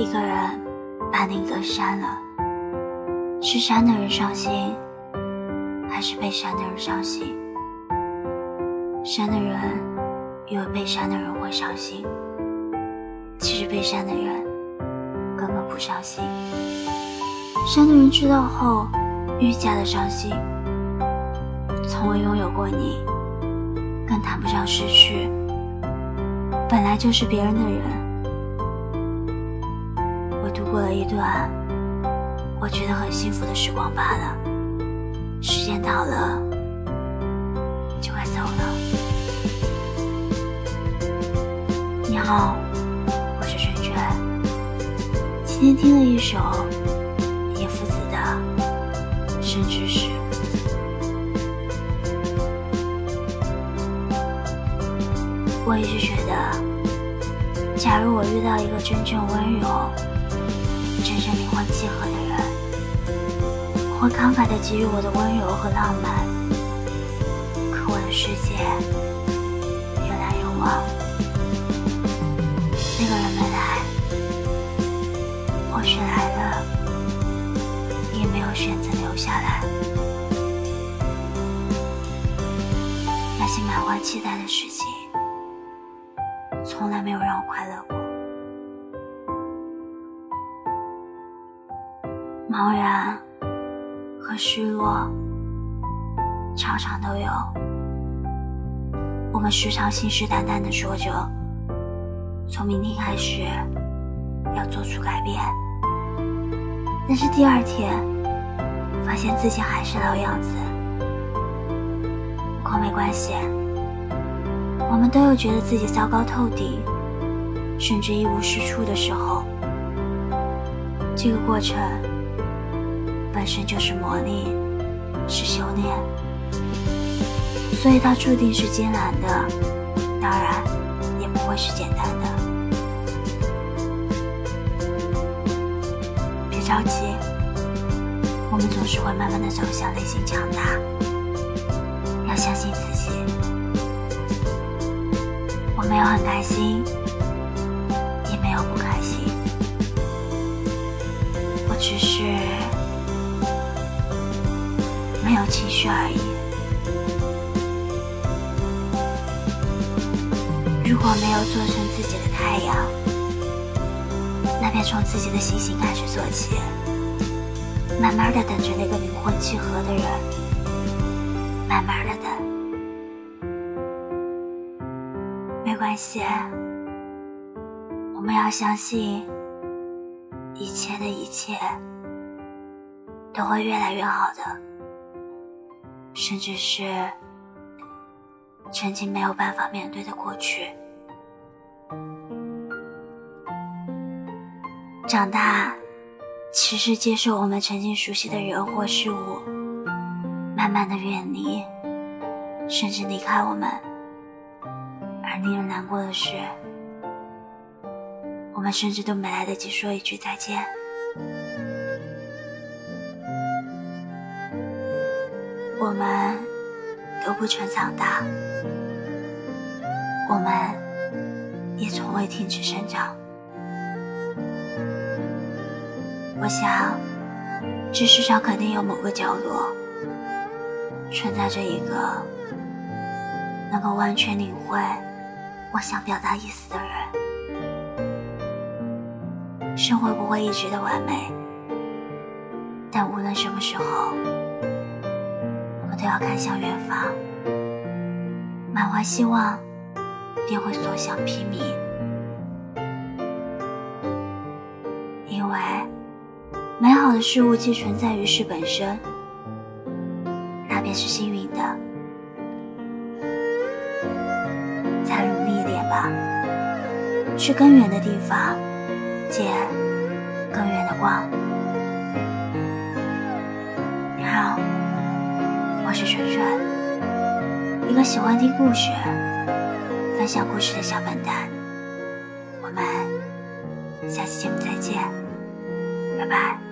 一个人把另一个删了，是删的人伤心，还是被删的人伤心？删的人以为被删的人会伤心，其实被删的人根本不伤心。删的人知道后愈加的伤心。从未拥有过你，更谈不上失去。本来就是别人的人。过了一段我觉得很幸福的时光罢了。时间到了，就该走了。你好，我是圈圈。今天听了一首叶夫子的《生之时》。我一直觉得，假如我遇到一个真正温柔。真正灵魂契合的人，会慷慨地给予我的温柔和浪漫。可我的世界越来人往，那个人没来，或许来了，也没有选择留下来。那些满怀期待的事情，从来没有让我快乐过。茫然和失落，常常都有。我们时常信誓旦旦地说着，从明天开始要做出改变，但是第二天发现自己还是老样子。不过没关系，我们都有觉得自己糟糕透顶，甚至一无是处的时候。这个过程。本身就是磨砺，是修炼，所以它注定是艰难的，当然也不会是简单的。别着急，我们总是会慢慢的走向内心强大。要相信自己。我没有很开心，也没有不开心，我只是。没有情绪而已。如果没有做成自己的太阳，那便从自己的星星开始做起，慢慢的等着那个灵魂契合的人，慢慢的等。没关系，我们要相信，一切的一切都会越来越好的。甚至是曾经没有办法面对的过去。长大，其实接受我们曾经熟悉的人或事物，慢慢的远离，甚至离开我们。而令人难过的是，我们甚至都没来得及说一句再见。我们都不曾长大，我们也从未停止生长。我想，这世上肯定有某个角落，存在着一个能够完全领会我想表达意思的人。生活不会一直的完美，但无论什么时候。都要看向远方，满怀希望，便会所向披靡。因为美好的事物既存在于世本身，那便是幸运的。再努力一点吧，去更远的地方，见更远的光。好我是纯纯，一个喜欢听故事、分享故事的小笨蛋。我们下期节目再见，拜拜。